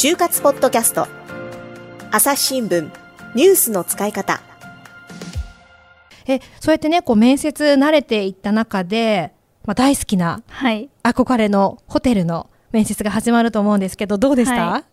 就活ポッドキャスト。朝日新聞ニュースの使い方。えそうやってねこう面接慣れていった中で、まあ、大好きなはい。憧れのホテルの面接が始まると思うんですけどどうでした、はい。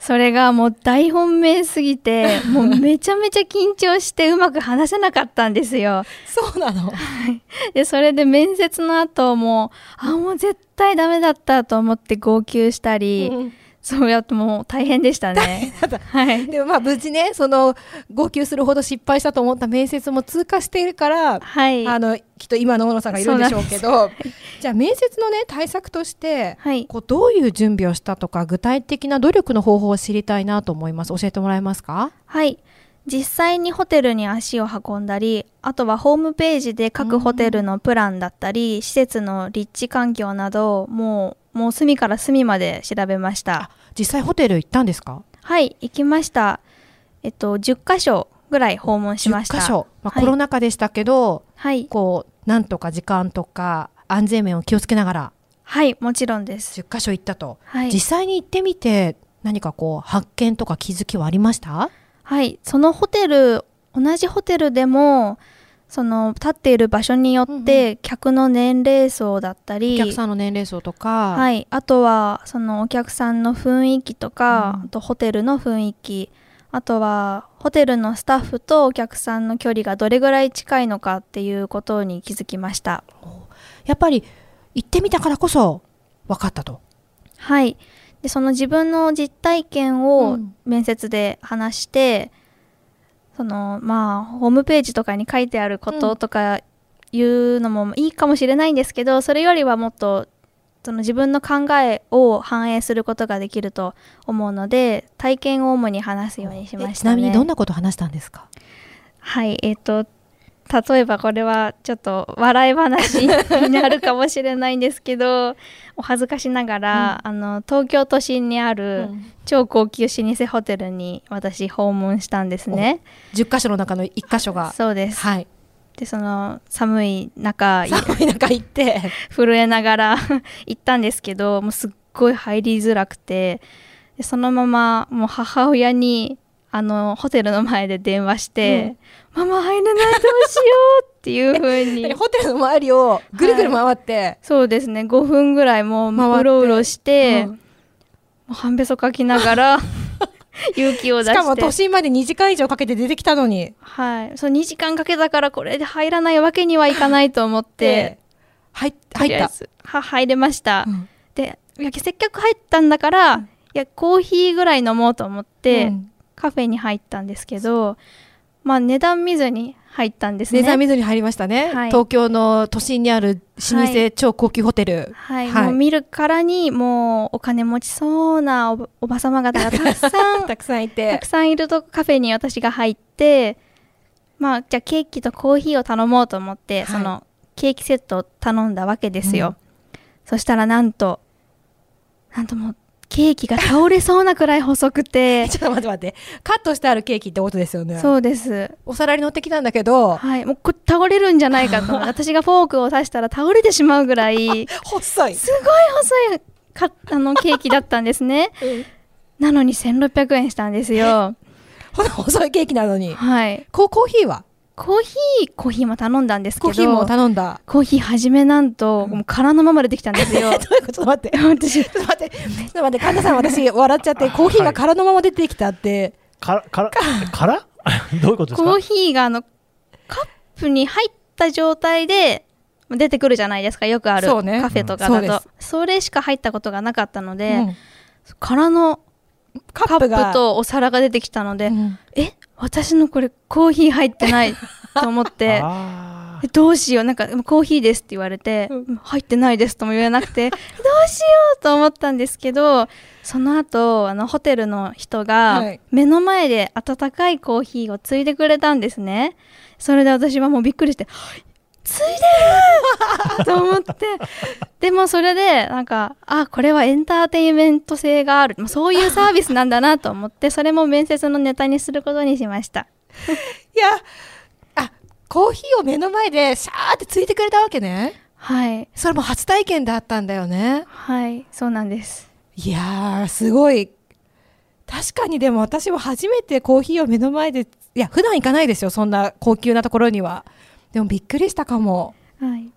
それがもう大本命すぎて、もうめちゃめちゃ緊張してうまく話せなかったんですよ。そうなの。で、それで面接の後も、あ、もう絶対ダメだったと思って号泣したり、うんそうやってもう大変でしたね。はい。でもまあ無事ねその号泣するほど失敗したと思った面接も通過しているから、はい。あのきっと今の大野さんがいるんでしょうけど じゃあ面接のね対策として、はい。こうどういう準備をしたとか具体的な努力の方法を知りたいなと思います教えてもらえますか？はい。実際にホテルに足を運んだり、あとはホームページで各ホテルのプランだったり、施設の立地環境など、もう、もう隅から隅まで調べました。実際ホテル行ったんですか？はい、行きました。えっと、10箇所ぐらい訪問しました。10箇所、まあはいコロナ禍でしたけどはい。こうなんとか時間とか安全面を気をつけながらはい、もちろんです。10箇所行ったと、はい実。際に行ってみて何かこう発見とか気づきはありました？はい、そのホテル、同じホテルでも、その立っている場所によって、客の年齢層だったおり、客さんの年齢層とか、はい、あとはそのお客さんの雰囲気とか、うん。あとホテルの雰囲気。あとはホテルのスタッフとお客さんの距離がどれぐらい近いのかっていうことに気づきました。やっぱり行ってみたからこそ分かったと。はい。でその自分の実体験うをん。面接で話して、そのまあホームページとかに書いてあることとかいうのもいいかもしれないんですけど、それよりはもっとその自分の考えを反映することができると思うので体験を主に話すようにしまえしたね。ちなみにどんなことを話したんですか？はい、えっ、と、例えばこれはちょっと笑い話になるかもしれないんですけど、お恥ずかしながら、あの、東京都心にある超高級老舗ホテルに私訪問したんですね。10箇所の中の1箇所が。そうです。はい。で、その寒い中、い 寒い中行って。震えながら 行ったんですけど、もうすっごい入りづらくて、でそのままもう母親にあのホテルの前で電話して、ママ入れないどうしようっていう風に。ホテルの周りをぐるぐる回って。そうですね。5分ぐらいもううろうろして、うん。もう半べそかきながら 勇気を出して。しかも都心まで2時間以上かけて出てきたのに。はい、そう2時間かけたからこれで入らないわけにはいかないと思って入と入った。は入れました、うん。でいやせっかく入ったんだから、いやコーヒーぐらい飲もうと思って、うんカフェに入ったんですけどまあ値段見ずに入ったんですね。値段見ずに入りましたね、はい。東京の都心にある老はい。舗超高級ホテル。はい、はい。もう見るからにもうお金持ちそうなおばさま方がたくさん たくさんいたてく。さんいるとカフェに私が入ってまあじゃあケーキとコーヒーを頼もうと思って、はい。そのケーキセットを頼んだわけですよ、そしたらなんとなんともうケーキが倒れそうなくらい細くて。ちょっと待って待って。カットしてあるケーキってことですよね。そうです。お皿に乗ってきたんだけど、はい。もうこれ倒れるんじゃないかと。私がフォークを刺したら倒れてしまうぐらい。細い。すごい細い。かあのケーキだったんですね。なのに1600円したんですよ。細いケーキなのに。はい。コーヒーは？コーヒーコーヒーも頼んだんですけどコーヒーも頼んだ。コーヒー初めなんと、もう空のまま出てきたんですよどういうことちょっと待って。私ちょっと待って。ちょっと待って。神田さん、私笑っちゃって、コーヒーが空のまま出てきたって。から、から、から？どういうことですか？コーヒーがあのカップに入った状態で出てくるじゃないですかよくあるそうねカフェとかそうだと、ですそれしか入ったことがなかったので、うん空のカッ。プとお皿が出てきたので、うんえ私のこれコーヒー入ってないと思って。どうしよう。なんかコーヒーですって言われて、入ってないですとも言えなくて どうしようと思ったんですけどその後あのホテルの人はがい。目の前で温かいコーヒーをついでくれたんですね。それで私はもうびっくりしてついでる！と思って。でもそれでなんかあこれはエンターテインメント性がある。まあそういうサービスなんだなと思ってそれも面接のネタにすることにしました。いや、あ、コーヒーを目の前でシャーってついてくれたわけね。はいそれも初体験だったんだよね。はいそうなんですいやー、すごい。確かにでも私も初めてコーヒーを目の前でいや普段行かないですよそんな高級なところにはでもびっくりしたかもはい。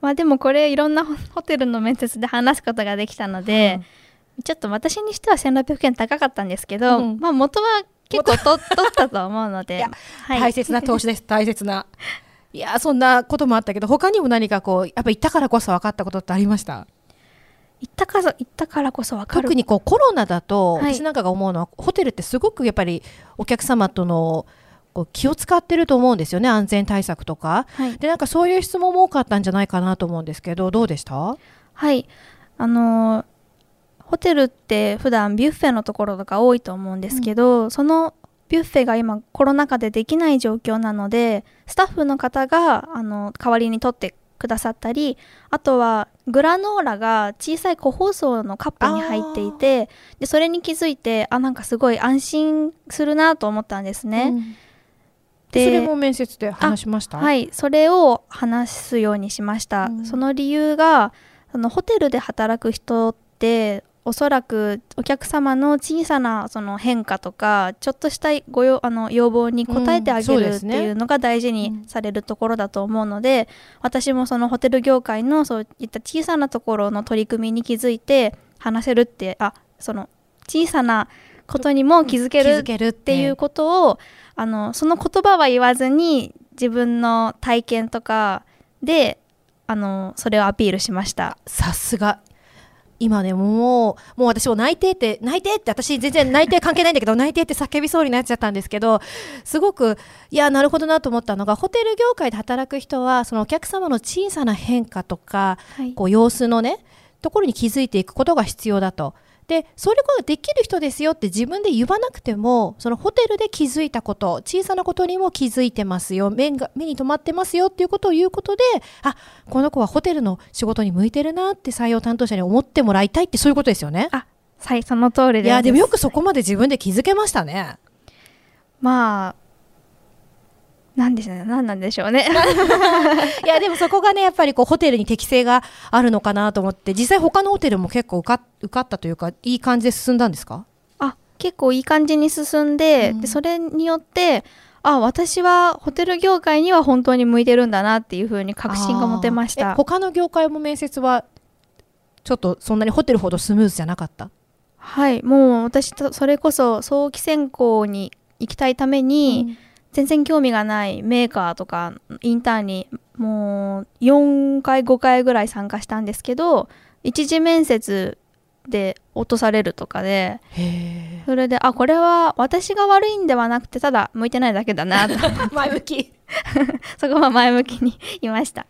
まあでもこれいろんなホホテルの面接で話すことができたので、ちょっと私にしては1600円高かったんですけど、うんまあ元は結構と取ったと思うので。大切な投資です。大切な。いやそんなこともあったけど他にも何かこうやっぱ行ったからこそ分かったことってありました？行ったから行ったからこそわかる。特にこうコロナだと、はい。私なんかが思うのはホテルってすごくやっぱりお客様とのこう気を使ってると思うんですよね。安全対策とか。はい、でなんかそういう質問も多かったんじゃないかなと思うんですけどどうでした？はい、あのーホテルって普段ビュッフェのところとか多いと思うんですけど、そのビュッフェが今コロナ禍でできない状況なのでスタッフの方があの代わりに取ってくださったりあとはグラノーラが小さい個包装のカップに入っていてでそれに気づいてあなんかすごい安心するなと思ったんですね。うん。でそれも面接で話しました？はい、それを話すようにしました。うん。その理由があのホテルで働く人っておそらくお客様の小さなその変化とかちょっとしたごよあの要望に応えてあうんそげるってうですねいうのが大事にされるところだと思うので、私もそのホテル業界のそういった小さなところの取り組みに気づいて話せるってあその小さなことにも気づけ気るっっていうことをあのその言葉は言わずに自分の体験とかであのそれをアピールしました。さすが今ねもうもう私も内定って内定って私全然内定関係ないんだけど内定って叫びそうになっちゃったんですけどすごくいやなるほどなと思ったのがホテル業界で働く人はそのお客様の小さな変化とかはいこう様子のねところに気づいていくことが必要だと。でそれことができる人ですよって自分で言わなくてもそのホテルで気づいたこと小さなことにも気づいてますよ目が目に留まってますよっていうことを言うことであこの子はホテルの仕事に向いてるなって採用担当者に思ってもらいたいってそういうことですよね。あはいその通りです。いやでもよくそこまで自分で気づけましたね。まあなんですね。何なんでしょうね。いやでもそこがねやっぱりこうホテルに適性があるのかなと思って実際他のホテルも結構受か受かったというかいい感じで進んだんですか？あ結構いい感じに進んで,、うん。でそれによってあ私はホテル業界には本当に向いてるんだなっていうふうに確信が持てました。他の業界も面接はちょっとそんなにホテルほどスムーズじゃなかった？はい。もう私とそれこそ早期選考に行きたいために、全然興味がないメーカーとかインターンにもう4回5回ぐらい参加したんですけど一次面接で落とされるとかでへそれであこれは私が悪いんではなくてただ向いてないだけだなと。え 前向き。い そこは前向きに いました。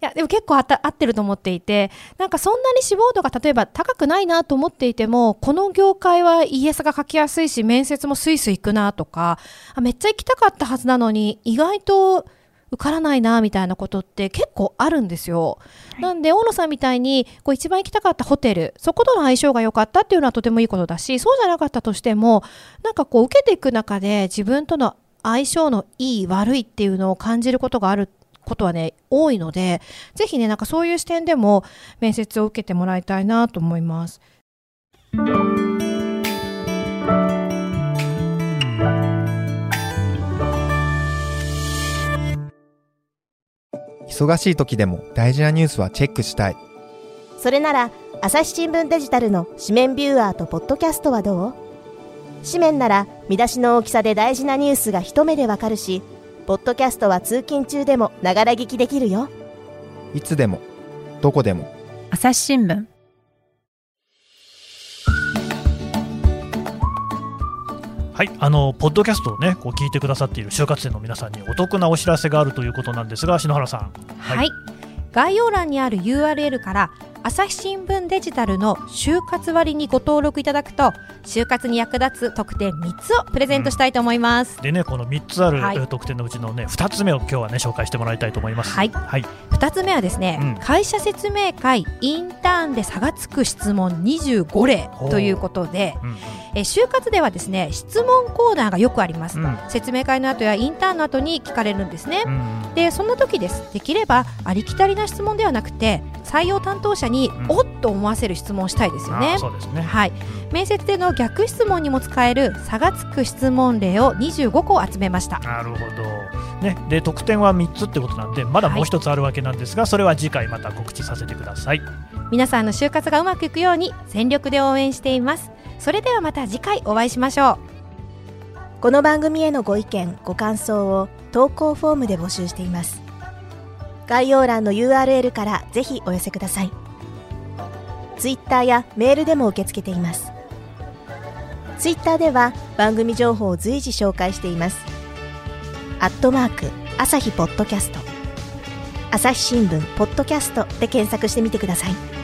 やでも結構あった合ってると思っていてなんかそんなに志望度が例えば高くないなと思っていてもこの業界は ES が書きやすいし面接もスイスイ行くなとかあめっちゃ行きたかったはずなのに意外と受からないなみたいなことって結構あるんですよ。なんで大野さんみたいにこう一番行きたかったホテルそことの相性が良かったっていうのはとてもいいことだしそうじゃなかったとしてもなんかこう受けていく中で自分との相性のいい悪いっていうのを感じることがあることはね多いのでぜひねなんかそういう視点でも面接を受けてもらいたいなと思います。忙しい時でも大事なニュースはチェックしたい。それなら朝日新聞デジタルの紙面ビューアーとポッドキャストはどう？紙面なら見出しの大きさで大事なニュースが一目でわかるしポッドキャストは通勤中でもながら聞きできるよ。いつでもどこでも。朝日新聞はい、あのポッドキャストをね、こう聞いてくださっている就活生の皆さんにお得なお知らせがあるということなんですが、篠原さん。はい、概要欄にある URL から朝日新聞デジタルの就活割にご登録いただくと就活に役立つ特典3つをプレゼントしたいと思います、でね、この3つある、特典のうちのね、2つ目を今日はね、紹介してもらいたいと思います。はい。はい、2つ目はですね、うん。会社説明会インターンで差がつく質問25例ということでうんえ就活ではですね質問コーナーがよくあります、うんうん説明会の後やインターンの後に聞かれるんですね、うんでそんな時ですできればありきたりな質問ではなくて採用担当者に、んおっと思わせる質問をしたいですよねあー。そうですね。はい、面接での逆質問にも使える差がつく質問例を25個集めました。なるほど。ね、で得点は3つってことなんでまだもう一つあるわけなんですが、それは次回また告知させてください。皆さんの就活がうまくいくように全力で応援しています。それではまた次回お会いしましょう。この番組へのご意見ご感想を投稿フォームで募集しています。概要欄の URL からぜひお寄せください。Twitter やメールでも受け付けています。Twitter では番組情報を随時紹介しています。アットマーク朝日ポッドキャスト。朝日新聞ポッドキャストで検索してみてください。